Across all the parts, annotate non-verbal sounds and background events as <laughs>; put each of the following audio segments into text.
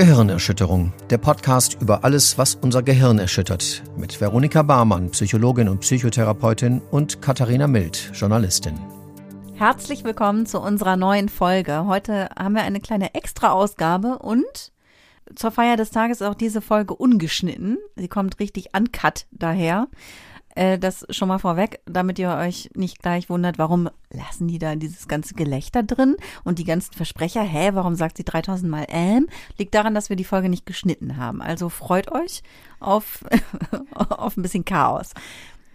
Gehirnerschütterung, der Podcast über alles, was unser Gehirn erschüttert, mit Veronika Barmann, Psychologin und Psychotherapeutin und Katharina Mild, Journalistin. Herzlich willkommen zu unserer neuen Folge. Heute haben wir eine kleine Extra-Ausgabe und zur Feier des Tages ist auch diese Folge ungeschnitten. Sie kommt richtig uncut daher. Äh, das schon mal vorweg, damit ihr euch nicht gleich wundert, warum lassen die da dieses ganze Gelächter drin und die ganzen Versprecher, hä, warum sagt sie 3000 Mal ähm? Liegt daran, dass wir die Folge nicht geschnitten haben. Also freut euch auf, <laughs> auf ein bisschen Chaos.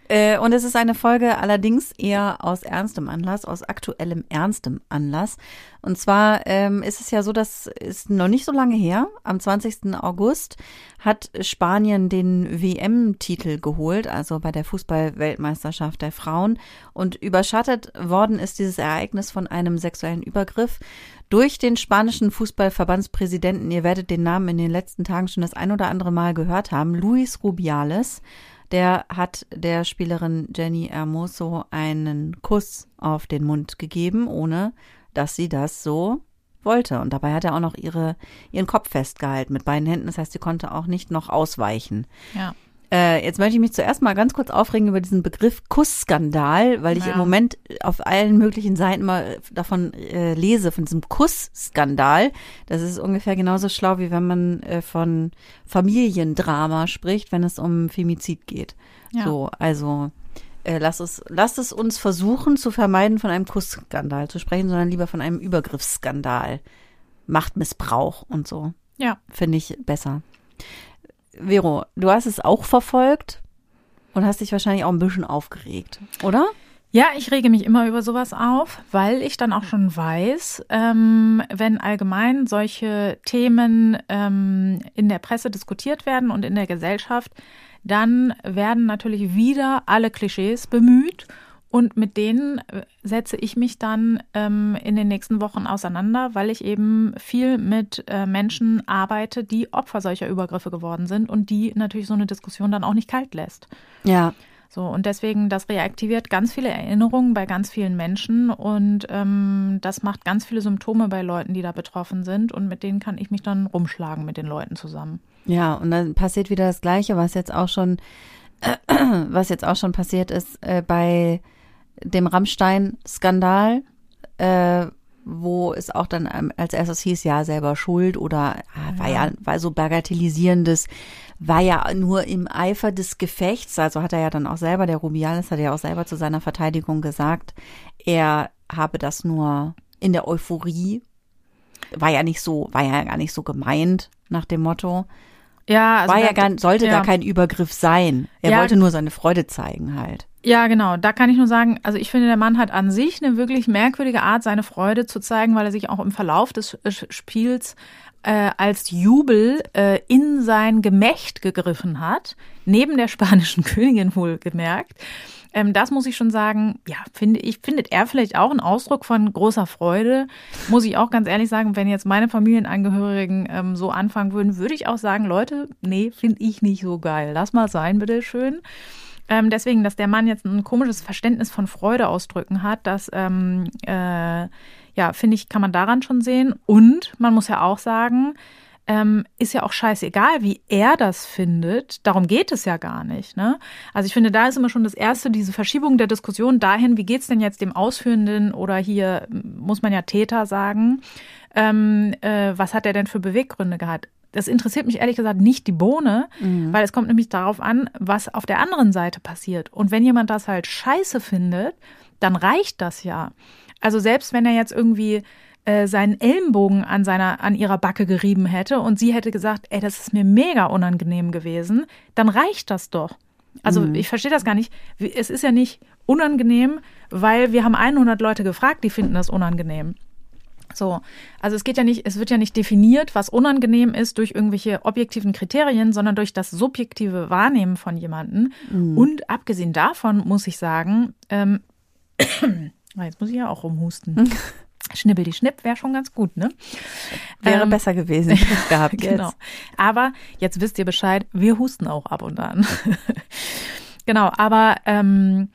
Äh, und es ist eine Folge allerdings eher aus ernstem Anlass, aus aktuellem ernstem Anlass. Und zwar ähm, ist es ja so, dass ist noch nicht so lange her. Am 20. August hat Spanien den WM-Titel geholt, also bei der Fußball-Weltmeisterschaft der Frauen. Und überschattet worden ist dieses Ereignis von einem sexuellen Übergriff durch den spanischen Fußballverbandspräsidenten. Ihr werdet den Namen in den letzten Tagen schon das ein oder andere Mal gehört haben. Luis Rubiales der hat der Spielerin Jenny Hermoso einen Kuss auf den Mund gegeben, ohne dass sie das so wollte. Und dabei hat er auch noch ihre, ihren Kopf festgehalten mit beiden Händen. Das heißt, sie konnte auch nicht noch ausweichen. Ja. Äh, jetzt möchte ich mich zuerst mal ganz kurz aufregen über diesen Begriff Kussskandal, weil ich ja. im Moment auf allen möglichen Seiten mal davon äh, lese, von diesem Kussskandal. Das ist ungefähr genauso schlau, wie wenn man äh, von Familiendrama spricht, wenn es um Femizid geht. Ja. So, also äh, lass es, lasst es uns versuchen zu vermeiden, von einem Kussskandal zu sprechen, sondern lieber von einem Übergriffsskandal. Machtmissbrauch und so. Ja. Finde ich besser. Vero, du hast es auch verfolgt und hast dich wahrscheinlich auch ein bisschen aufgeregt, oder? Ja, ich rege mich immer über sowas auf, weil ich dann auch schon weiß, ähm, wenn allgemein solche Themen ähm, in der Presse diskutiert werden und in der Gesellschaft, dann werden natürlich wieder alle Klischees bemüht und mit denen äh, setze ich mich dann ähm, in den nächsten Wochen auseinander, weil ich eben viel mit äh, Menschen arbeite, die Opfer solcher Übergriffe geworden sind und die natürlich so eine Diskussion dann auch nicht kalt lässt. Ja. So, und deswegen, das reaktiviert ganz viele Erinnerungen bei ganz vielen Menschen und ähm, das macht ganz viele Symptome bei Leuten, die da betroffen sind und mit denen kann ich mich dann rumschlagen mit den Leuten zusammen. Ja, und dann passiert wieder das Gleiche, was jetzt auch schon, äh, <clears throat> was jetzt auch schon passiert ist äh, bei dem Rammstein-Skandal, äh, wo es auch dann ähm, als erstes hieß, ja, selber schuld oder ah, war ja, war so bagatellisierendes, war ja nur im Eifer des Gefechts, also hat er ja dann auch selber, der Rubiales hat ja auch selber zu seiner Verteidigung gesagt, er habe das nur in der Euphorie, war ja nicht so, war ja gar nicht so gemeint nach dem Motto. Ja, also war ja gar, sollte ja. gar kein Übergriff sein. Er ja. wollte nur seine Freude zeigen halt. Ja, genau. Da kann ich nur sagen, also ich finde, der Mann hat an sich eine wirklich merkwürdige Art, seine Freude zu zeigen, weil er sich auch im Verlauf des Spiels äh, als Jubel äh, in sein Gemächt gegriffen hat, neben der spanischen <laughs> Königin wohl gemerkt. Ähm, das muss ich schon sagen, ja, finde ich, findet er vielleicht auch einen Ausdruck von großer Freude. Muss ich auch ganz ehrlich sagen, wenn jetzt meine Familienangehörigen ähm, so anfangen würden, würde ich auch sagen, Leute, nee, finde ich nicht so geil. Lass mal sein, bitteschön. schön. Ähm, deswegen, dass der Mann jetzt ein komisches Verständnis von Freude ausdrücken hat, das, ähm, äh, ja, finde ich, kann man daran schon sehen. Und man muss ja auch sagen, ähm, ist ja auch scheißegal, wie er das findet. Darum geht es ja gar nicht. Ne? Also ich finde, da ist immer schon das Erste, diese Verschiebung der Diskussion dahin, wie geht's denn jetzt dem Ausführenden oder hier muss man ja Täter sagen, ähm, äh, was hat er denn für Beweggründe gehabt? das interessiert mich ehrlich gesagt nicht die Bohne, mhm. weil es kommt nämlich darauf an, was auf der anderen Seite passiert. Und wenn jemand das halt scheiße findet, dann reicht das ja. Also selbst wenn er jetzt irgendwie äh, seinen Ellenbogen an seiner an ihrer Backe gerieben hätte und sie hätte gesagt, ey, das ist mir mega unangenehm gewesen, dann reicht das doch. Also mhm. ich verstehe das gar nicht. Es ist ja nicht unangenehm, weil wir haben 100 Leute gefragt, die finden das unangenehm. So, also es geht ja nicht, es wird ja nicht definiert, was unangenehm ist durch irgendwelche objektiven Kriterien, sondern durch das subjektive Wahrnehmen von jemandem. Mhm. Und abgesehen davon muss ich sagen, ähm, <coughs> jetzt muss ich ja auch rumhusten. <laughs> Schnibbel die Schnipp wäre schon ganz gut, ne? Wäre ähm, besser gewesen gehabt <laughs> genau. Aber jetzt wisst ihr Bescheid, wir husten auch ab und an. <laughs> genau, aber ähm,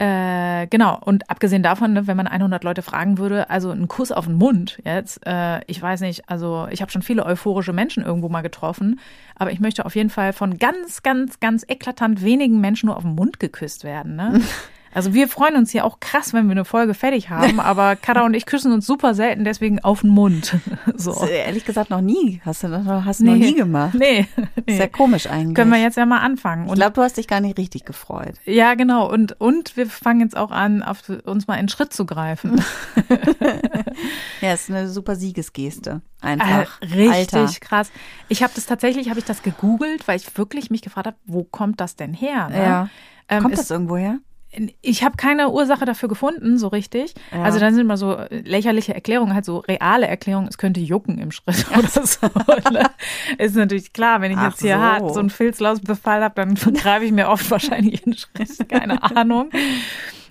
Äh, genau, und abgesehen davon, ne, wenn man 100 Leute fragen würde, also ein Kuss auf den Mund jetzt, äh, ich weiß nicht, also ich habe schon viele euphorische Menschen irgendwo mal getroffen, aber ich möchte auf jeden Fall von ganz, ganz, ganz eklatant wenigen Menschen nur auf den Mund geküsst werden. Ne? <laughs> Also wir freuen uns ja auch krass, wenn wir eine Folge fertig haben, <laughs> aber Kada und ich küssen uns super selten, deswegen auf den Mund. <laughs> So. Ist ehrlich gesagt noch nie. Hast du noch, hast du noch nie gemacht. Nee, nee. Sehr komisch eigentlich. Können wir jetzt ja mal anfangen. ich glaube, du hast dich gar nicht richtig gefreut. ja, genau. Und, und wir fangen jetzt auch an, auf uns mal in Schritt zu greifen. <laughs> Ja, ist eine super Siegesgeste. Einfach. Äh, richtig Alter. krass. Ich habe das tatsächlich, habe ich das gegoogelt, weil ich wirklich mich gefragt habe, wo kommt das denn her? Ne? Ja. Ähm, Kommt es- das irgendwo her? Ich habe keine Ursache dafür gefunden, so richtig. Ja. Also dann sind immer so lächerliche Erklärungen, halt so reale Erklärungen, es könnte jucken im Schritt oder so. ne? Ist natürlich klar, wenn ich Ach jetzt hier so. hart so einen Filzlausbefall habe, dann greife ich mir oft wahrscheinlich in den Schritt, keine Ahnung.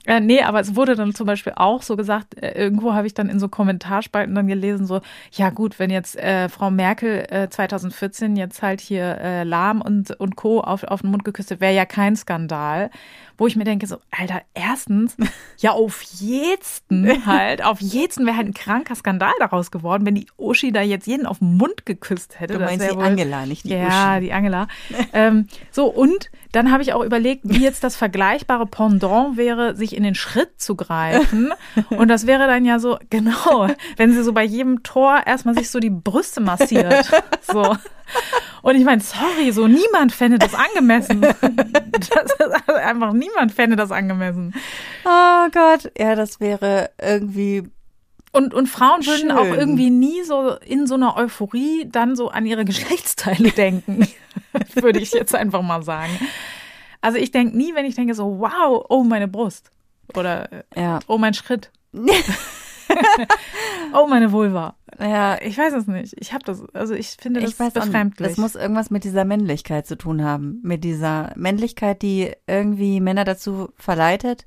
Äh, nee, aber es wurde dann zum Beispiel auch so gesagt, äh, irgendwo habe ich dann in so Kommentarspalten dann gelesen, so, ja gut, wenn jetzt äh, Frau Merkel äh, 2014 jetzt halt hier äh, Lahm und, und Co. auf, auf den Mund geküsst wäre ja kein Skandal. Wo ich mir denke, so, Alter, erstens, <laughs> ja auf jeden <laughs> halt, auf jeden wäre halt ein kranker Skandal daraus geworden, wenn die Uschi da jetzt jeden auf den Mund geküsst hätte. Du meinst die wohl- Angela, nicht die ja, Uschi. die Angela. <laughs> ähm, so, und dann habe ich auch überlegt, wie jetzt das vergleichbare Pendant wäre, sich in den Schritt zu greifen. Und das wäre dann ja so, genau, wenn sie so bei jedem Tor erstmal sich so die Brüste massiert. So. Und ich meine, sorry, so niemand fände das angemessen. <laughs> Das ist also einfach niemand fände das angemessen. Oh Gott, ja, das wäre irgendwie. Und, und Frauen würden Schön. auch irgendwie nie so in so einer Euphorie dann so an ihre Geschlechtsteile denken, <laughs> würde ich jetzt einfach mal sagen. Also ich denke nie, wenn ich denke so, wow, oh meine Brust oder Ja. oh mein Schritt, <laughs> <laughs> oh meine Vulva. Ja, Ich weiß es nicht. Ich habe das, also ich finde das ich weiß auch befremdlich. Das muss irgendwas mit dieser Männlichkeit zu tun haben. Mit dieser Männlichkeit, die irgendwie Männer dazu verleitet,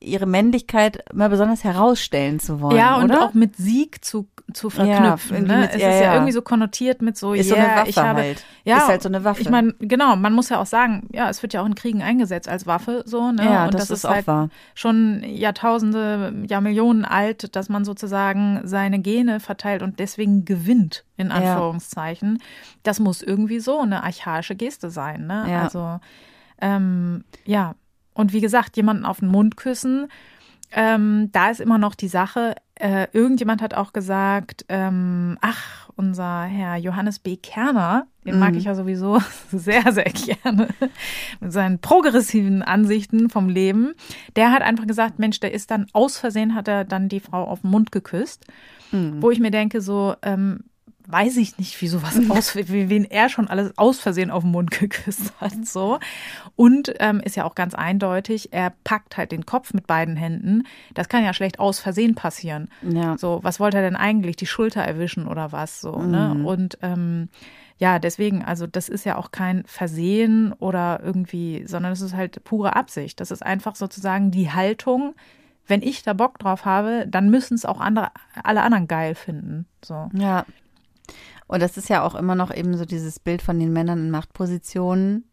ihre Männlichkeit mal besonders herausstellen zu wollen. ja, und oder? auch mit Sieg zu, zu Ja, verknüpfen. irgendwie ne? mit- es ja, ist ja, ja. irgendwie so konnotiert mit so, Ist yeah, so eine Waffe ich habe, halt. Ja, Ist halt so eine Waffe. Ich meine, genau, man muss ja auch sagen, ja, es wird ja auch in Kriegen eingesetzt als Waffe, so, ne? Ja, und das ist auch halt wahr. schon Jahrtausende, Jahrmillionen alt, dass man sozusagen seine Gene verteilt und deswegen gewinnt, in Anführungszeichen. Das muss irgendwie so eine archaische Geste sein, ne? Ja. Also, ähm, ja. Und wie gesagt, jemanden auf den Mund küssen, ähm, da ist immer noch die Sache, äh, irgendjemand hat auch gesagt, ähm, ach, unser Herr Johannes B. Kerner, den mag ich ja sowieso <laughs> sehr, sehr gerne, mit seinen progressiven Ansichten vom Leben, der hat einfach gesagt, Mensch, der ist dann aus Versehen, hat er dann die Frau auf den Mund geküsst, wo ich mir denke, so, ähm, weiß ich nicht, wie sowas <laughs> aus, wie, wen er schon alles aus Versehen auf den Mund <laughs> geküsst hat, so. Und ähm, ist ja auch ganz eindeutig, er packt halt den Kopf mit beiden Händen. Das kann ja schlecht aus Versehen passieren. Ja. So, was wollte er denn eigentlich? Die Schulter erwischen oder was? So, ne? Und ähm, ja, deswegen, also das ist ja auch kein Versehen oder irgendwie, sondern es ist halt pure Absicht. Das ist einfach sozusagen die Haltung. Wenn ich da Bock drauf habe, dann müssen es auch andere, alle anderen geil finden. So. Ja. Und das ist ja auch immer noch eben so dieses Bild von den Männern in Machtpositionen,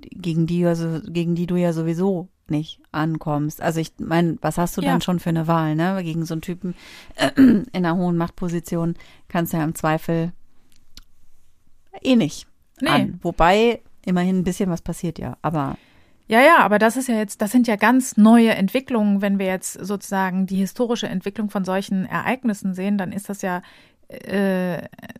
gegen die, ja so, gegen die du ja sowieso nicht ankommst. Also ich meine, was hast du Ja. dann schon für eine Wahl, ne? Gegen so einen Typen <clears throat> in einer hohen Machtposition kannst du ja im Zweifel eh nicht Nee. an. Wobei immerhin ein bisschen was passiert ja, aber Ja, ja, aber das ist ja jetzt, das sind ja ganz neue Entwicklungen. Wenn wir jetzt sozusagen die historische Entwicklung von solchen Ereignissen sehen, dann ist das ja,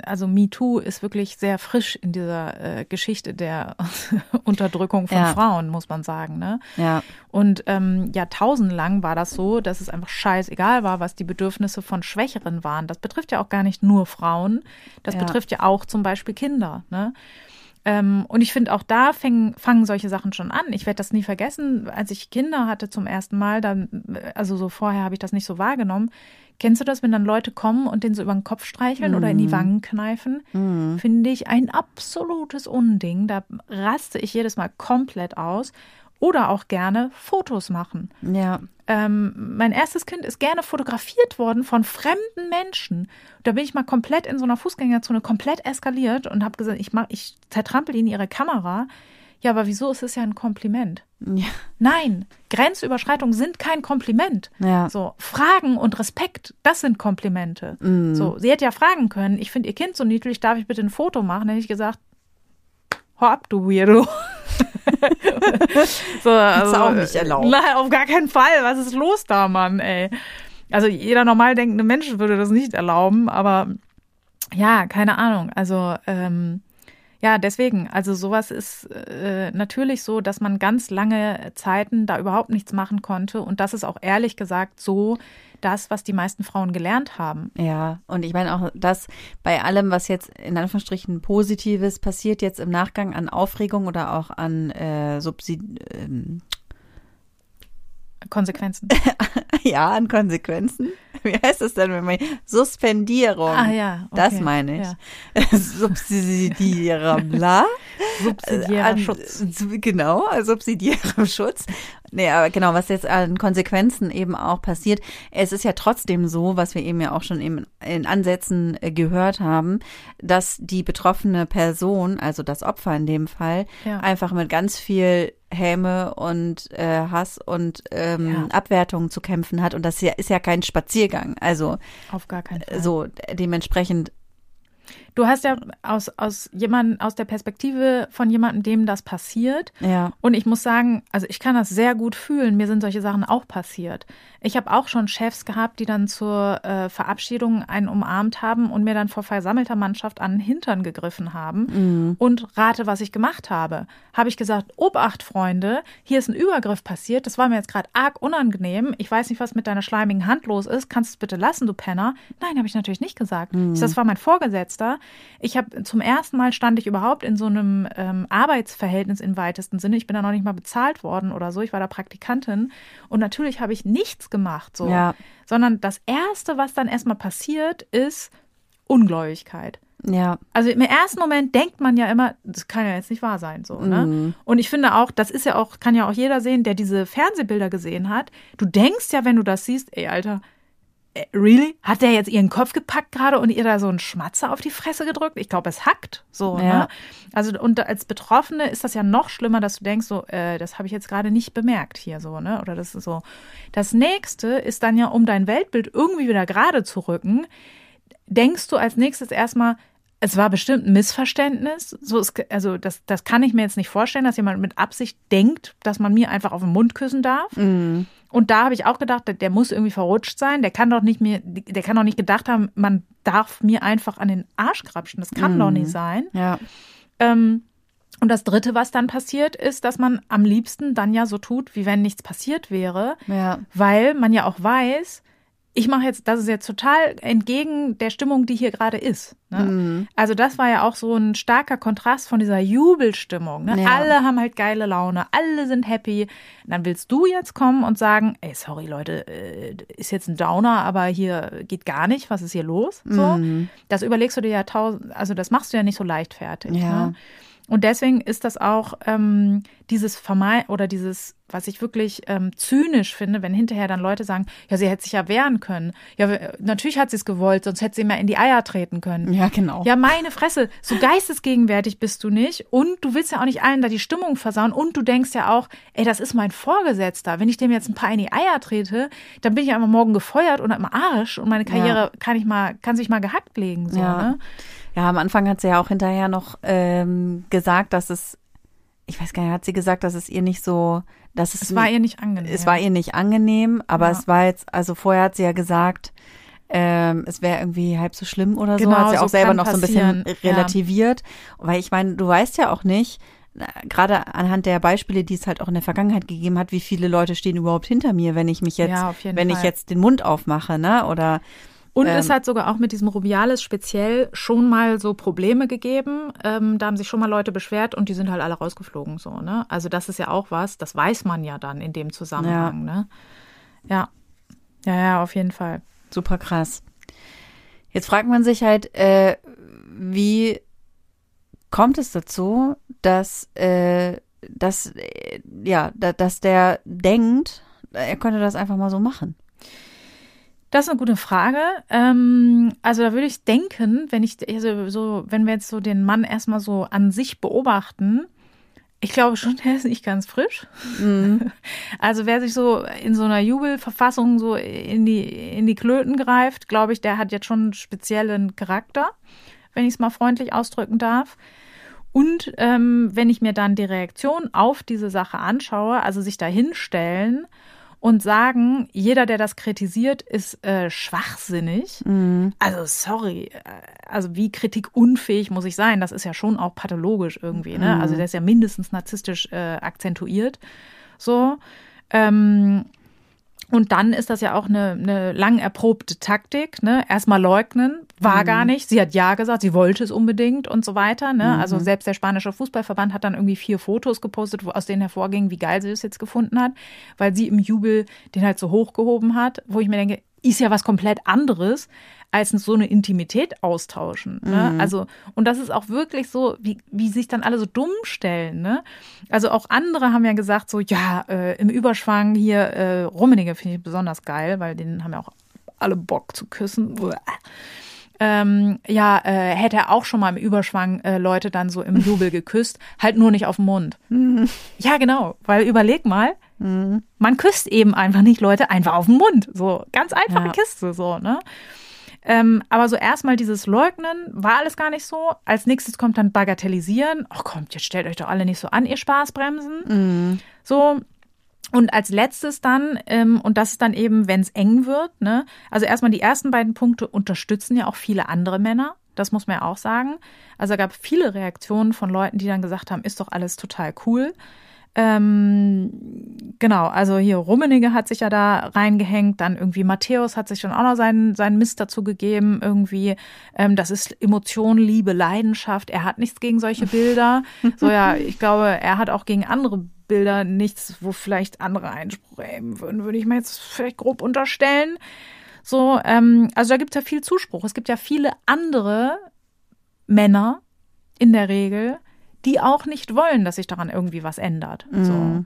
also MeToo ist wirklich sehr frisch in dieser äh, Geschichte der <laughs> Unterdrückung von Ja. Frauen, muss man sagen. Ne? ja, Und ähm, jahrtausendlang war das so, dass es einfach scheißegal war, was die Bedürfnisse von Schwächeren waren. Das betrifft ja auch gar nicht nur Frauen, das Ja. betrifft ja auch zum Beispiel Kinder. Ne? Ähm, und ich finde, auch da fängen, fangen solche Sachen schon an. Ich werde das nie vergessen, als ich Kinder hatte zum ersten Mal, dann, also so vorher habe ich das nicht so wahrgenommen. Kennst du das, wenn dann Leute kommen und den so über den Kopf streicheln oder in die Wangen kneifen? Finde ich ein absolutes Unding. Da raste ich jedes Mal komplett aus. Oder auch gerne Fotos machen. ja, Ähm, mein erstes Kind ist gerne fotografiert worden von fremden Menschen. Da bin ich mal komplett in so einer Fußgängerzone komplett eskaliert und habe gesagt, ich mach, ich zertrampel ihnen ihre Kamera. Ja, aber wieso ist es ja ein Kompliment? Ja. Nein, Grenzüberschreitungen sind kein Kompliment. Ja. So, Fragen und Respekt, das sind Komplimente. Mhm. So, sie hätte ja fragen können, ich finde ihr Kind so niedlich, darf ich bitte ein Foto machen? Dann hätte ich gesagt, hau ab, du Weirdo. <laughs> so, also, auch nicht erlaubt. Nein, auf gar keinen Fall. Was ist los da, Mann, ey? Also jeder normal denkende Mensch würde das nicht erlauben, aber ja, keine Ahnung. Also ähm, ja, deswegen, also sowas ist äh, natürlich so, dass man ganz lange Zeiten da überhaupt nichts machen konnte. Und das ist auch ehrlich gesagt so das, was die meisten Frauen gelernt haben. Ja, und ich meine auch, dass bei allem, was jetzt in Anführungsstrichen Positives passiert, jetzt im Nachgang an Aufregung oder auch an äh, Subsid ähm, Konsequenzen. <laughs> ja, an Konsequenzen. <laughs> Wie heißt das denn, wenn man Suspendierung? Ah ja, okay. Das meine ich. Ja. <laughs> Subsidierer bla. Subsidiärer An- Schutz. Genau, subsidiärem Schutz. Nee, aber genau, was jetzt an Konsequenzen eben auch passiert. Es ist ja trotzdem so, was wir eben ja auch schon eben in Ansätzen äh, gehört haben, dass die betroffene Person, also das Opfer in dem Fall, Ja. einfach mit ganz viel Häme und äh, Hass und ähm, Ja. Abwertung zu kämpfen hat. Und das ist ja kein Spaziergang. Also Auf gar keinen Fall. so dementsprechend, Du hast ja aus, aus jemanden, aus der Perspektive von jemandem, dem das passiert. ja. Und ich muss sagen, also ich kann das sehr gut fühlen. Mir sind solche Sachen auch passiert. Ich habe auch schon Chefs gehabt, die dann zur äh, Verabschiedung einen umarmt haben und mir dann vor versammelter Mannschaft an den Hintern gegriffen haben. Und rate, was ich gemacht habe. Habe ich gesagt, Obacht, Freunde, hier ist ein Übergriff passiert. Das war mir jetzt gerade arg unangenehm. Ich weiß nicht, was mit deiner schleimigen Hand los ist. Kannst du es bitte lassen, du Penner? Nein, habe ich natürlich nicht gesagt. Ich, das war mein Vorgesetzter. Ich habe zum ersten Mal stand ich überhaupt in so einem ähm, Arbeitsverhältnis im weitesten Sinne. Ich bin da noch nicht mal bezahlt worden oder so. Ich war da Praktikantin. Und natürlich habe ich nichts gemacht, so. Ja. Sondern das Erste, was dann erstmal passiert, ist Ungläubigkeit. Ja. Also im ersten Moment denkt man ja immer, das kann ja jetzt nicht wahr sein, so, ne? Und ich finde auch, das ist ja auch, kann ja auch jeder sehen, der diese Fernsehbilder gesehen hat. Du denkst ja, wenn du das siehst, ey, Alter, really? Hat der jetzt ihren Kopf gepackt gerade und ihr da so einen Schmatzer auf die Fresse gedrückt? Ich glaube, es hackt so, Ja. ne? Also und als Betroffene ist das ja noch schlimmer, dass du denkst, so, äh, das habe ich jetzt gerade nicht bemerkt hier so, ne? Oder das ist so. Das nächste ist dann ja, um dein Weltbild irgendwie wieder gerade zu rücken, denkst du als nächstes erstmal, es war bestimmt ein Missverständnis. So ist, also das, das kann ich mir jetzt nicht vorstellen, dass jemand mit Absicht denkt, dass man mir einfach auf den Mund küssen darf. Und da habe ich auch gedacht, der, der muss irgendwie verrutscht sein. Der kann doch nicht mir, der kann doch nicht gedacht haben, man darf mir einfach an den Arsch krapschen. Das kann doch nicht sein. Ja. Ähm, und das Dritte, was dann passiert, ist, dass man am liebsten dann ja so tut, wie wenn nichts passiert wäre, Ja. weil man ja auch weiß, ich mache jetzt, das ist jetzt total entgegen der Stimmung, die hier gerade ist. Ne? Also das war ja auch so ein starker Kontrast von dieser Jubelstimmung. Ne? Ja. Alle haben halt geile Laune, alle sind happy. Und dann willst du jetzt kommen und sagen, ey, sorry Leute, äh, ist jetzt ein Downer, aber hier geht gar nicht, was ist hier los? So, das überlegst du dir ja tausend, also das machst du ja nicht so leichtfertig. Ja. Ne? Und deswegen ist das auch ähm, dieses Vermeiden oder dieses, was ich wirklich ähm, zynisch finde, wenn hinterher dann Leute sagen, ja, sie hätte sich ja wehren können. Ja, natürlich hat sie es gewollt, sonst hätte sie mir in die Eier treten können. Ja, genau. Ja, meine Fresse, so geistesgegenwärtig bist du nicht und du willst ja auch nicht allen da die Stimmung versauen und du denkst ja auch, ey, das ist mein Vorgesetzter. Wenn ich dem jetzt ein paar in die Eier trete, dann bin ich einfach morgen gefeuert und am Arsch und meine Karriere kann ich mal, kann sich mal gehackt legen. So, Ja. ne? Ja, am Anfang hat sie ja auch hinterher noch ähm, gesagt, dass es, ich weiß gar nicht, hat sie gesagt, dass es ihr nicht so, dass es, Es war ihr nicht angenehm. es war ihr nicht angenehm, aber Ja. es war jetzt, also vorher hat sie ja gesagt, ähm, es wäre irgendwie halb so schlimm oder so, Genau, hat sie so auch selber noch so ein bisschen passieren, ja. relativiert, weil ich meine, du weißt ja auch nicht, gerade anhand der Beispiele, die es halt auch in der Vergangenheit gegeben hat, wie viele Leute stehen überhaupt hinter mir, wenn ich mich jetzt, Ja, wenn ich Fall. jetzt den Mund aufmache, ne, oder Und Ähm, es hat sogar auch mit diesem Rubiales speziell schon mal so Probleme gegeben. Ähm, da haben sich schon mal Leute beschwert und die sind halt alle rausgeflogen so, ne? Also das ist ja auch was, das weiß man ja dann in dem Zusammenhang, ne? Ja. Ja, ja, auf jeden Fall. Super krass. Jetzt fragt man sich halt, äh, wie kommt es dazu, dass, äh, dass, äh, ja, da, dass der denkt, er könnte das einfach mal so machen. Das ist eine gute Frage. Ähm, also da würde ich denken, wenn ich also so, wenn wir jetzt so den Mann erstmal so an sich beobachten, Ich glaube schon, <laughs> der ist nicht ganz frisch. Mhm. <laughs> Also wer sich so in so einer Jubelverfassung so in die, in die Klöten greift, glaube ich, der hat jetzt schon einen speziellen Charakter, wenn ich es mal freundlich ausdrücken darf. Und ähm, wenn ich mir dann die Reaktion auf diese Sache anschaue, also sich da hinstellen und sagen, jeder, der das kritisiert, ist äh, schwachsinnig. Mhm. Also sorry, äh, also wie kritikunfähig muss ich sein? Das ist ja schon auch pathologisch irgendwie. Ne? Mhm. Also der ist ja mindestens narzisstisch äh, akzentuiert. So. Ähm, und dann ist das ja auch eine, eine lang erprobte Taktik. Ne? Erstmal leugnen, war mhm. gar nicht. Sie hat ja gesagt, sie wollte es unbedingt und so weiter. Ne? Mhm. Also selbst der spanische Fußballverband hat dann irgendwie vier Fotos gepostet, wo, aus denen hervorging, wie geil sie es jetzt gefunden hat, weil sie im Jubel den halt so hochgehoben hat, wo ich mir denke, ist ja was komplett anderes, als so eine Intimität austauschen. Ne? Mhm. Also, und das ist auch wirklich so, wie, wie sich dann alle so dumm stellen. Ne? Also auch andere haben ja gesagt, so, ja, äh, im Überschwang hier, äh, Rummenigge finde ich besonders geil, weil den haben ja auch alle Bock zu küssen. Ähm, ja, äh, hätte er auch schon mal im Überschwang äh, Leute dann so im Jubel geküsst, halt nur nicht auf den Mund. Mhm. Ja, genau, weil überleg mal, mhm. man küsst eben einfach nicht Leute einfach auf den Mund. So, ganz einfache ja. Kiste, so, ne? Ähm, aber so erstmal dieses Leugnen war alles gar nicht so. Als nächstes kommt dann Bagatellisieren. Ach kommt, jetzt stellt euch doch alle nicht so an, ihr Spaßbremsen. Mhm. So. Und als letztes dann, ähm, und das ist dann eben, wenn es eng wird, ne, also erstmal die ersten beiden Punkte unterstützen ja auch viele andere Männer. Das muss man ja auch sagen. Also es gab viele Reaktionen von Leuten, die dann gesagt haben, ist doch alles total cool. Ähm, genau, also hier Rummenigge hat sich ja da reingehängt, dann irgendwie Matthäus hat sich schon auch noch seinen, seinen Mist dazu gegeben, irgendwie, ähm, das ist Emotion, Liebe, Leidenschaft, er hat nichts gegen solche Bilder. <laughs> so ja, ich glaube, er hat auch gegen andere Bilder nichts, wo vielleicht andere Einspruch erheben würden, würde ich mir jetzt vielleicht grob unterstellen. So, ähm, also da gibt es ja viel Zuspruch. Es gibt ja viele andere Männer in der Regel, die auch nicht wollen, dass sich daran irgendwie was ändert. Mhm. So.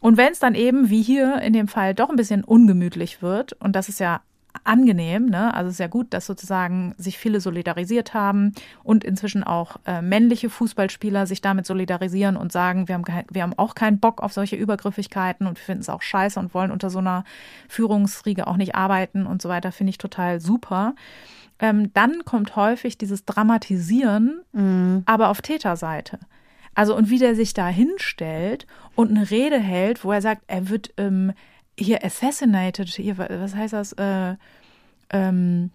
Und wenn es dann eben, wie hier in dem Fall, doch ein bisschen ungemütlich wird, und das ist ja angenehm, ne? Also es ist ja gut, dass sozusagen sich viele solidarisiert haben und inzwischen auch äh, männliche Fußballspieler sich damit solidarisieren und sagen, wir haben, wir haben auch keinen Bock auf solche Übergriffigkeiten und wir finden es auch scheiße und wollen unter so einer Führungsriege auch nicht arbeiten und so weiter, finde ich total super ähm, dann kommt häufig dieses Dramatisieren, mhm. aber auf Täterseite. Also und wie der sich da hinstellt und eine Rede hält, wo er sagt, er wird ähm, hier assassinated, hier, was heißt das? Äh, ähm,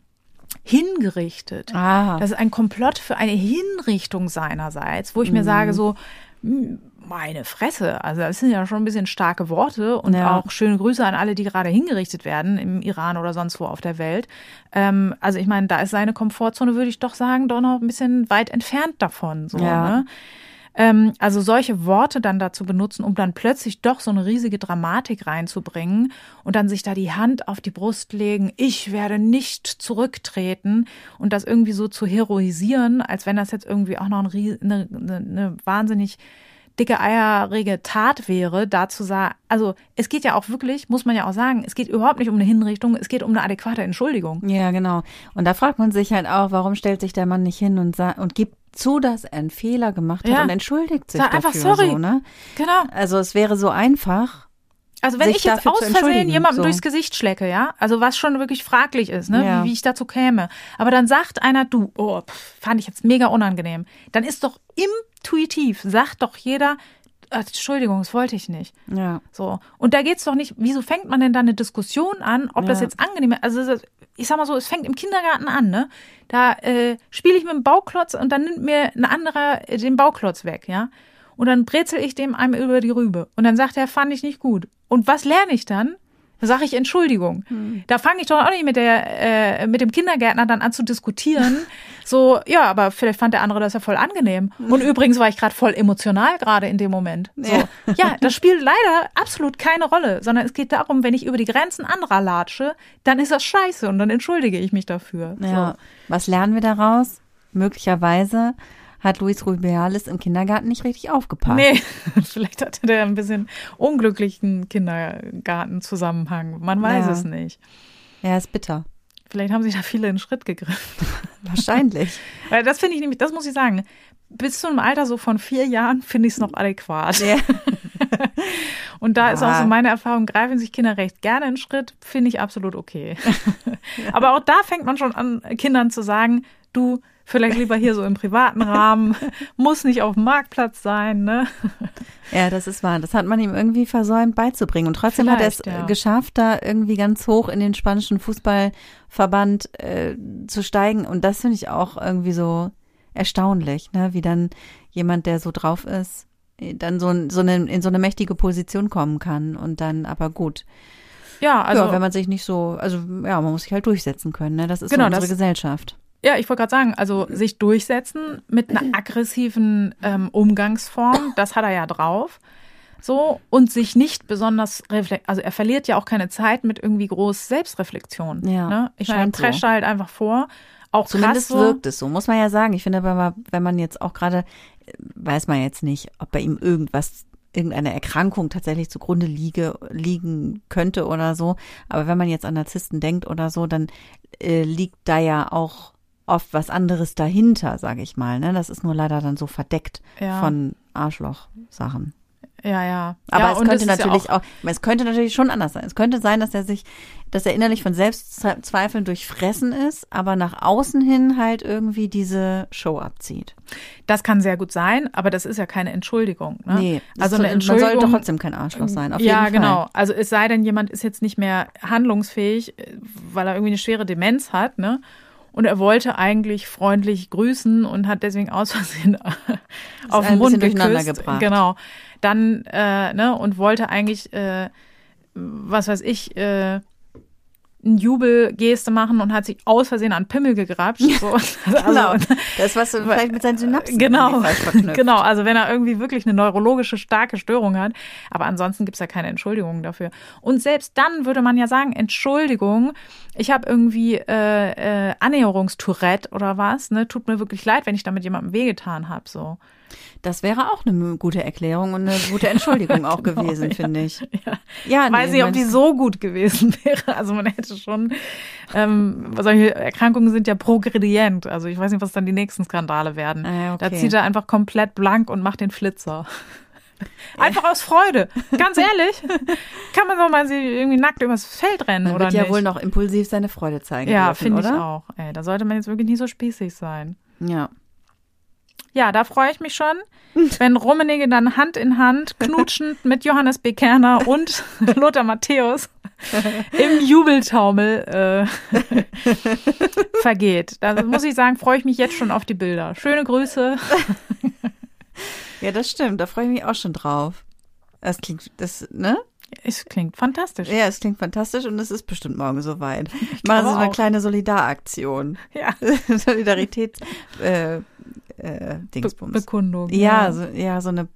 hingerichtet. Ah. Das ist ein Komplott für eine Hinrichtung seinerseits, wo ich mhm. mir sage so, meine Fresse, also das sind ja schon ein bisschen starke Worte und ja. auch schöne Grüße an alle, die gerade hingerichtet werden im Iran oder sonst wo auf der Welt. Ähm, also ich meine, da ist seine Komfortzone, würde ich doch sagen, doch noch ein bisschen weit entfernt davon. So, ja. ne? Ähm, also solche Worte dann dazu benutzen, um dann plötzlich doch so eine riesige Dramatik reinzubringen und dann sich da die Hand auf die Brust legen, ich werde nicht zurücktreten und das irgendwie so zu heroisieren, als wenn das jetzt irgendwie auch noch eine, eine, eine wahnsinnig dicke eierrege Tat wäre, da zu sagen, also es geht ja auch wirklich, muss man ja auch sagen, es geht überhaupt nicht um eine Hinrichtung, es geht um eine adäquate Entschuldigung. Ja, genau. Und da fragt man sich halt auch, warum stellt sich der Mann nicht hin und, und gibt zu, dass er einen Fehler gemacht hat ja. und entschuldigt sich Sag dafür. Einfach sorry. So, ne? Genau. Also es wäre so einfach. Also wenn ich jetzt aus Versehen jemandem so. durchs Gesicht schlecke, ja, also was schon wirklich fraglich ist, ne, ja. wie, wie, ich dazu käme, aber dann sagt einer, du, oh, pff, fand ich jetzt mega unangenehm, dann ist doch intuitiv, sagt doch jeder, Entschuldigung, das wollte ich nicht. Ja. So. Und da geht's doch nicht, wieso fängt man denn da eine Diskussion an, ob ja. das jetzt angenehm ist? Also, ich sag mal so, es fängt im Kindergarten an, ne? Da äh, spiele ich mit dem Bauklotz und dann nimmt mir ein anderer äh, den Bauklotz weg, ja? Und dann brezel ich dem einem über die Rübe. Und dann sagt er, fand ich nicht gut. Und was lerne ich dann? Da sage ich Entschuldigung. Hm. Da fange ich doch auch nicht mit der äh, mit dem Kindergärtner dann an zu diskutieren. <laughs> so, ja, aber vielleicht fand der andere das ja voll angenehm. Und übrigens war ich gerade voll emotional gerade in dem Moment. So, ja. ja, das spielt leider absolut keine Rolle, sondern es geht darum, wenn ich über die Grenzen anderer latsche, dann ist das scheiße und dann entschuldige ich mich dafür. Ja. So. Was lernen wir daraus? Möglicherweise hat Luis Rubiales im Kindergarten nicht richtig aufgepasst. Nee, <laughs> vielleicht hatte der ein bisschen unglücklichen Kindergartenzusammenhang. Man weiß ja. es nicht. Ja, ist bitter. Vielleicht haben sich da viele in den Schritt gegriffen. <laughs> Wahrscheinlich. <laughs> Weil das finde ich nämlich, das muss ich sagen. bis zu einem Alter so von vier Jahren finde ich es noch adäquat. Ja. Und da ist auch Ja. so meine Erfahrung, greifen sich Kinder recht gerne einen Schritt, finde ich absolut okay. Aber auch da fängt man schon an, Kindern zu sagen, du, vielleicht lieber hier so im privaten Rahmen, <laughs> muss nicht auf dem Marktplatz sein, ne? Ja, das ist wahr. Das hat man ihm irgendwie versäumt beizubringen. Und trotzdem hat er es Vielleicht, ja. äh, geschafft, da irgendwie ganz hoch in den spanischen Fußballverband äh, zu steigen. Und das finde ich auch irgendwie so erstaunlich, ne? wie dann jemand, der so drauf ist, äh, dann so, so eine, in so eine mächtige Position kommen kann. Und dann aber gut. Ja, also ja, wenn man sich nicht so, also ja, man muss sich halt durchsetzen können. Ne? Das ist Genau, so unsere das- Gesellschaft. Ja, ich wollte gerade sagen, also sich durchsetzen mit einer aggressiven ähm, Umgangsform, das hat er ja drauf. So, und sich nicht besonders reflekt, also er verliert ja auch keine Zeit mit irgendwie groß Selbstreflexion. Ja, ne? Ich meine, scheint so. halt einfach vor. Auch Zumindest krass so. wirkt es so, muss man ja sagen. Ich finde, wenn man, wenn man jetzt auch gerade, weiß man jetzt nicht, ob bei ihm irgendwas, irgendeine Erkrankung tatsächlich zugrunde liege, liegen könnte oder so. Aber wenn man jetzt an Narzissten denkt oder so, dann äh, liegt da ja auch oft was anderes dahinter, sage ich mal. Ne? Das ist nur leider dann so verdeckt Ja. von Arschloch-Sachen. Ja, ja. Aber ja, es könnte ist ja natürlich auch, es könnte natürlich schon anders sein. Es könnte sein, dass er sich, dass er innerlich von Selbstzweifeln durchfressen ist, aber nach außen hin halt irgendwie diese Show abzieht. Das kann sehr gut sein, aber das ist ja keine Entschuldigung. Ne? Nee, also eine Entschuldigung. Man soll trotzdem kein Arschloch sein, auf ja, jeden Fall. genau. Also es sei denn, jemand ist jetzt nicht mehr handlungsfähig, äh, weil er irgendwie eine schwere Demenz hat, ne? Und er wollte eigentlich freundlich grüßen und hat deswegen aus Versehen <laughs> auf den Mund geküsst. gebracht. Genau. Dann, äh, ne, und wollte eigentlich, äh, was weiß ich, äh, eine Jubelgeste machen und hat sich aus Versehen an Pimmel gegrapscht. <laughs> So. Genau. Also, Das, was so vielleicht mit seinen Synapsen <laughs> Genau, genau. Also wenn er irgendwie wirklich eine neurologische starke Störung hat. Aber ansonsten gibt's ja keine Entschuldigung dafür. Und selbst dann würde man ja sagen, Entschuldigung, ich habe irgendwie äh, äh, Annäherungstourette oder was. Ne? Tut mir wirklich leid, wenn ich damit jemandem wehgetan habe. So. Das wäre auch eine gute Erklärung und eine gute <laughs> Entschuldigung auch Genau, gewesen, ja. finde ich. <laughs> Ja. Ja, Ich weiß nee, nicht, ob die so gut gewesen <laughs> wäre. Also man hätte schon, ähm, solche Erkrankungen sind ja progredient. Also ich weiß nicht, was dann die nächsten Skandale werden. Ah, okay. Da zieht er einfach komplett blank und macht den Flitzer. Einfach aus Freude. Ganz ehrlich. Kann man doch mal sie irgendwie nackt übers Feld rennen, Man oder wird ja nicht? wohl noch impulsiv seine Freude zeigen ja, finde ich auch. Ey, da sollte man jetzt wirklich nicht so spießig sein. Ja. Ja, da freue ich mich schon, wenn Rummenigge dann Hand in Hand <laughs> knutschend mit Johannes B. Kerner und <laughs> Lothar Matthäus im Jubeltaumel äh, <laughs> vergeht. Da muss ich sagen, freue ich mich jetzt schon auf die Bilder. Schöne Grüße. Ja, das stimmt. Da freue ich mich auch schon drauf. Das klingt, das, ne? Es klingt fantastisch. Ja, es klingt fantastisch und es ist bestimmt morgen soweit. Machen Sie so eine auch. kleine Solidaraktion. Ja. Solidarität, äh, äh, Be Dingsbums. Bekundung. ja, so, ja, so eine,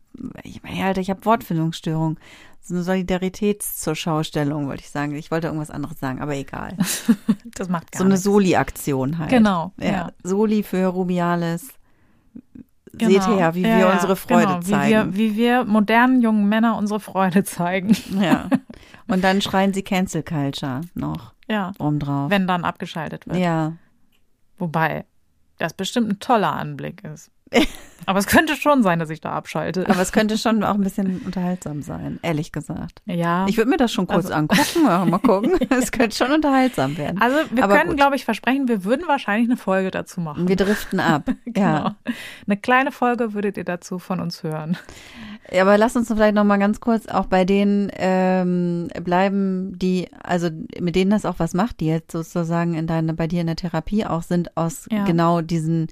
ich meine, Alter, ich habe Wortfindungsstörung. So eine Solidaritäts zur Schaustellung, wollte ich sagen. Ich wollte irgendwas anderes sagen, aber egal. <laughs> das macht gar so eine. Soli-Aktion halt. Genau, Ja. ja. Soli für Rubiales. Genau. Seht her, wie Ja, wir ja, unsere Freude genau, zeigen. Wie wir, wie wir modernen jungen Männer unsere Freude zeigen. Ja. <laughs> Und dann schreien sie Cancel Culture noch Ja. obendrauf. Wenn dann abgeschaltet wird. ja. Wobei das bestimmt ein toller Anblick ist. <laughs> Aber es könnte schon sein, dass ich da abschalte. Aber es könnte schon <laughs> auch ein bisschen unterhaltsam sein, ehrlich gesagt. ja. Ich würde mir das schon kurz Also- angucken, mal gucken. <laughs> Es könnte schon unterhaltsam werden. also wir Aber können, glaube ich, versprechen, wir würden wahrscheinlich eine Folge dazu machen. Wir driften ab. genau. Ja. Eine kleine Folge würdet ihr dazu von uns hören. Ja, aber lass uns vielleicht noch mal ganz kurz auch bei denen ähm, bleiben, die, also mit denen das auch was macht, die jetzt sozusagen in deine, bei dir in der Therapie auch sind, aus Ja. genau diesen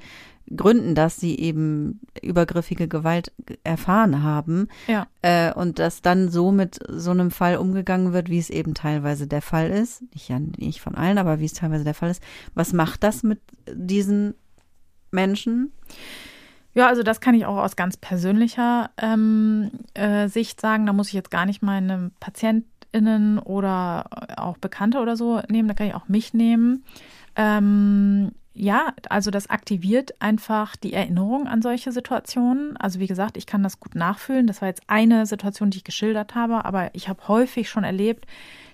Gründen, dass sie eben übergriffige Gewalt erfahren haben Ja. äh, und dass dann so mit so einem Fall umgegangen wird, wie es eben teilweise der Fall ist. Nicht ja nicht von allen, aber wie es teilweise der Fall ist. Was macht das mit diesen Menschen? Ja, also das kann ich auch aus ganz persönlicher ähm, äh, Sicht sagen. Da muss ich jetzt gar nicht meine PatientInnen oder auch Bekannte oder so nehmen. Da kann ich auch mich nehmen. Ähm, ja, also das aktiviert einfach die Erinnerung an solche Situationen. Also wie gesagt, ich kann das gut nachfühlen. Das war jetzt eine Situation, die ich geschildert habe, aber ich habe häufig schon erlebt,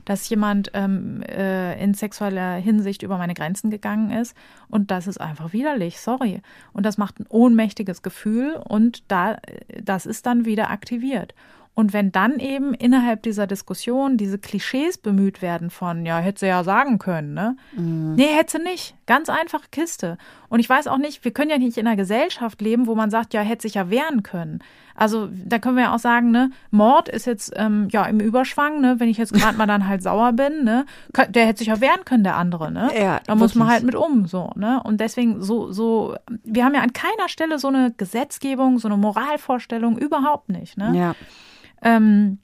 dass jemand ähm, äh, in sexueller Hinsicht über meine Grenzen gegangen ist. Und das ist einfach widerlich, sorry. Und das macht ein ohnmächtiges Gefühl und da, das ist dann wieder aktiviert. Und wenn dann eben innerhalb dieser Diskussion diese Klischees bemüht werden von, ja, hätte sie ja sagen können, ne? Mhm. Nee, hätte sie nicht. Ganz einfache Kiste. Und ich weiß auch nicht, wir können ja nicht in einer Gesellschaft leben, wo man sagt, ja, hätte sich ja wehren können. Also da können wir ja auch sagen, ne, Mord ist jetzt ähm, ja im Überschwang, ne, wenn ich jetzt gerade mal dann halt <laughs> sauer bin, ne, der hätte sich ja wehren können, der andere, ne? Ja, da muss man halt mit um, so, ne? Und deswegen so, so, wir haben ja an keiner Stelle so eine Gesetzgebung, so eine Moralvorstellung, überhaupt nicht, ne? Ja. Ähm,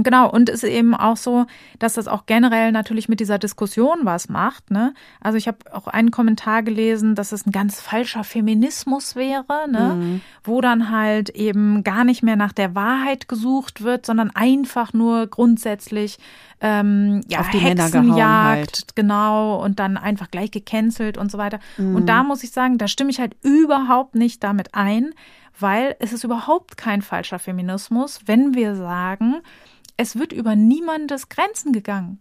Genau, und es ist eben auch so, dass das auch generell natürlich mit dieser Diskussion was macht. Ne? Also ich habe auch einen Kommentar gelesen, dass es ein ganz falscher Feminismus wäre, ne? Mhm. wo dann halt eben gar nicht mehr nach der Wahrheit gesucht wird, sondern einfach nur grundsätzlich ähm, ja, Auf die Hexenjagd, halt. genau, und dann einfach gleich gecancelt und so weiter. Mhm. Und da muss ich sagen, da stimme ich halt überhaupt nicht damit ein, weil es ist überhaupt kein falscher Feminismus, wenn wir sagen, es wird über niemandes Grenzen gegangen.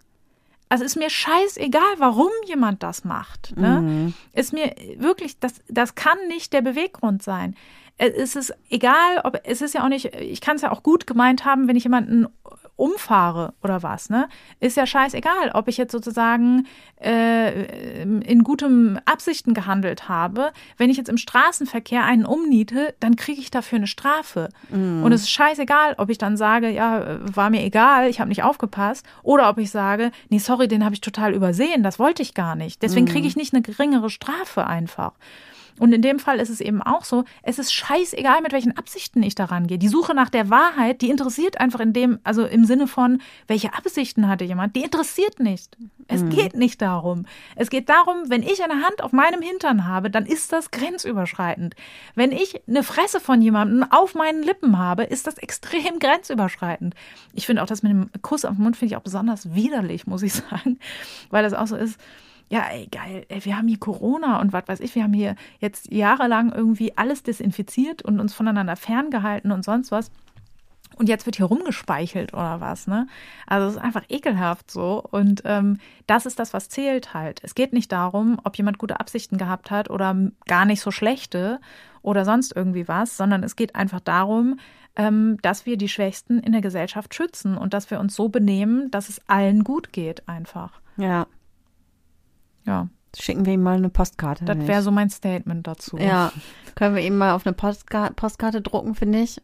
Also ist mir scheißegal, warum jemand das macht. Ne? Mhm. Ist mir wirklich, das, das kann nicht der Beweggrund sein. Es ist egal, ob es ist ja auch nicht, ich kann es ja auch gut gemeint haben, wenn ich jemanden umfahre oder was, ne? Ist ja scheißegal, ob ich jetzt sozusagen äh, in gutem Absichten gehandelt habe. Wenn ich jetzt im Straßenverkehr einen umniete, dann kriege ich dafür eine Strafe. Mm. Und es ist scheißegal, ob ich dann sage, ja, war mir egal, ich habe nicht aufgepasst, oder ob ich sage, nee, sorry, den habe ich total übersehen, das wollte ich gar nicht. Deswegen kriege mm. ich nicht eine geringere Strafe einfach. Und in dem Fall ist es eben auch so, es ist scheißegal, mit welchen Absichten ich daran gehe. Die Suche nach der Wahrheit, die interessiert einfach in dem, also im Sinne von, welche Absichten hatte jemand, die interessiert nicht. Es mhm. geht nicht darum. Es geht darum, wenn ich eine Hand auf meinem Hintern habe, dann ist das grenzüberschreitend. Wenn ich eine Fresse von jemandem auf meinen Lippen habe, ist das extrem <laughs> grenzüberschreitend. Ich finde auch das mit dem Kuss auf den Mund finde ich auch besonders widerlich, muss ich sagen, weil das auch so ist ja, ey, geil, ey, wir haben hier Corona und was weiß ich, wir haben hier jetzt jahrelang irgendwie alles desinfiziert und uns voneinander ferngehalten und sonst was. Und jetzt wird hier rumgespeichelt oder was, ne? Also es ist einfach ekelhaft so. Und ähm, das ist das, was zählt halt. Es geht nicht darum, ob jemand gute Absichten gehabt hat oder gar nicht so schlechte oder sonst irgendwie was, sondern es geht einfach darum, ähm, dass wir die Schwächsten in der Gesellschaft schützen und dass wir uns so benehmen, dass es allen gut geht einfach. Ja. Ja. Schicken wir ihm mal eine Postkarte. Das wäre so mein Statement dazu. Ja, können wir ihm mal auf eine Postka Postkarte drucken, finde ich.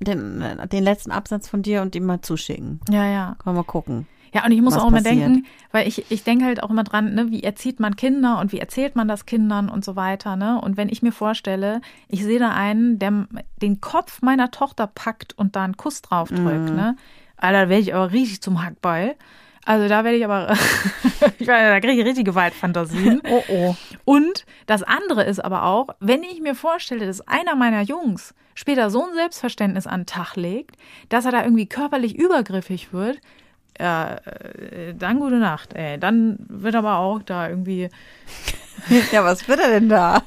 Den, den letzten Absatz von dir und ihm mal zuschicken. Ja, ja. Können wir mal gucken. Ja, und ich muss auch immer denken, weil ich, ich denke halt auch immer dran, ne, wie erzieht man Kinder und wie erzählt man das Kindern und so weiter, ne? Und wenn ich mir vorstelle, ich sehe da einen, der den Kopf meiner Tochter packt und da einen Kuss drauf drückt, mm. ne? Alter, werde ich aber richtig zum Hackball. Also da werde ich aber, <laughs> ich meine, da kriege ich richtige Gewaltfantasien. <laughs> Oh oh. Und das andere ist aber auch, wenn ich mir vorstelle, dass einer meiner Jungs später so ein Selbstverständnis an den Tag legt, dass er da irgendwie körperlich übergriffig wird, ja, äh, dann gute Nacht, ey. Dann wird aber auch da irgendwie <laughs> ja, was wird er denn da?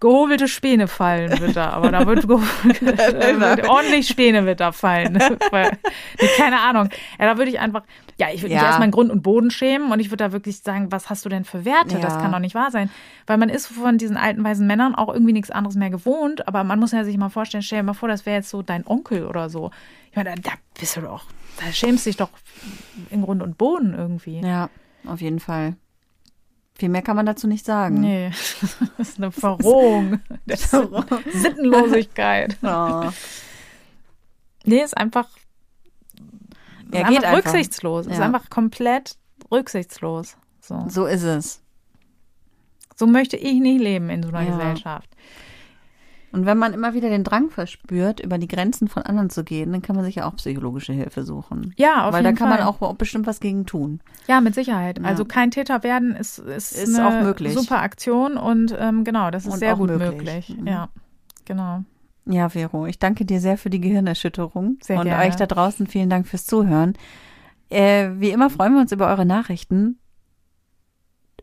Gehobelte Späne fallen wird da, aber da wird, <laughs> <laughs> wird ordentlich Späne wird da fallen. Keine Ahnung. Ja, da würde ich einfach, ja, ich würde ja. mich erstmal Grund und Boden schämen und ich würde da wirklich sagen, was hast du denn für Werte? Ja. Das kann doch nicht wahr sein. Weil man ist von diesen alten weisen Männern auch irgendwie nichts anderes mehr gewohnt, aber man muss ja sich mal vorstellen, stell dir mal vor, das wäre jetzt so dein Onkel oder so. Ich meine, da, bist du doch, da schämst du dich doch in Grund und Boden irgendwie. Ja, auf jeden Fall. Viel mehr kann man dazu nicht sagen. Nee, <laughs> das ist eine Verrohung. der Sittenlosigkeit. <laughs> Oh. Nee, ist einfach, ja, ist geht einfach rücksichtslos. Ja. Ist einfach komplett rücksichtslos. So. so ist es. So möchte ich nicht leben in so einer ja. Gesellschaft. Und wenn man immer wieder den Drang verspürt, über die Grenzen von anderen zu gehen, dann kann man sich ja auch psychologische Hilfe suchen. Ja, auf Weil jeden da kann Fall. man auch bestimmt was gegen tun. Ja, mit Sicherheit. Ja. Also kein Täter werden ist, ist, ist eine auch möglich. super Aktion und ähm, genau, das ist und sehr gut möglich. möglich. Mhm. Ja, genau. Ja, Vero, ich danke dir sehr für die Gehirnerschütterung. Sehr und gerne. euch da draußen vielen Dank fürs Zuhören. Äh, wie immer freuen wir uns über eure Nachrichten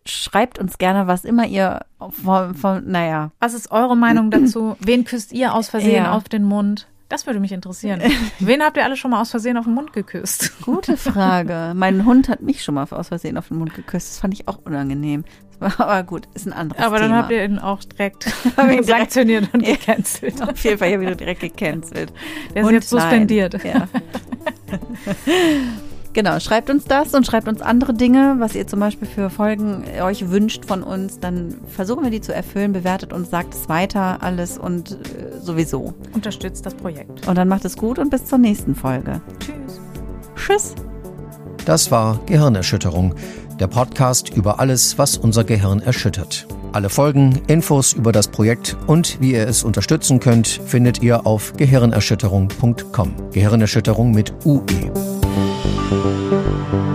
schreibt uns gerne, was immer ihr von, von naja. Was ist eure Meinung dazu? Wen küsst ihr aus Versehen Ja. auf den Mund? Das würde mich interessieren. <laughs> Wen habt ihr alle schon mal aus Versehen auf den Mund geküsst? Gute Frage. <laughs> mein Hund hat mich schon mal aus Versehen auf den Mund geküsst. Das fand ich auch unangenehm. Aber gut, ist ein anderes Aber Thema. dann habt ihr ihn auch direkt <laughs> ihn sanktioniert und Ja. gecancelt. Auf jeden Fall ja wieder direkt gecancelt. Der ist Und jetzt suspendiert. Ja. Genau, schreibt uns das und schreibt uns andere Dinge, was ihr zum Beispiel für Folgen euch wünscht von uns. Dann versuchen wir die zu erfüllen, bewertet uns, sagt es weiter, alles und äh, sowieso. Unterstützt das Projekt. Und dann macht es gut und bis zur nächsten Folge. Tschüss. Tschüss. Das war Gehirnerschütterung, der Podcast über alles, was unser Gehirn erschüttert. Alle Folgen, Infos über das Projekt und wie ihr es unterstützen könnt, findet ihr auf gehirnerschütterung.com. Gehirnerschütterung mit UE. Música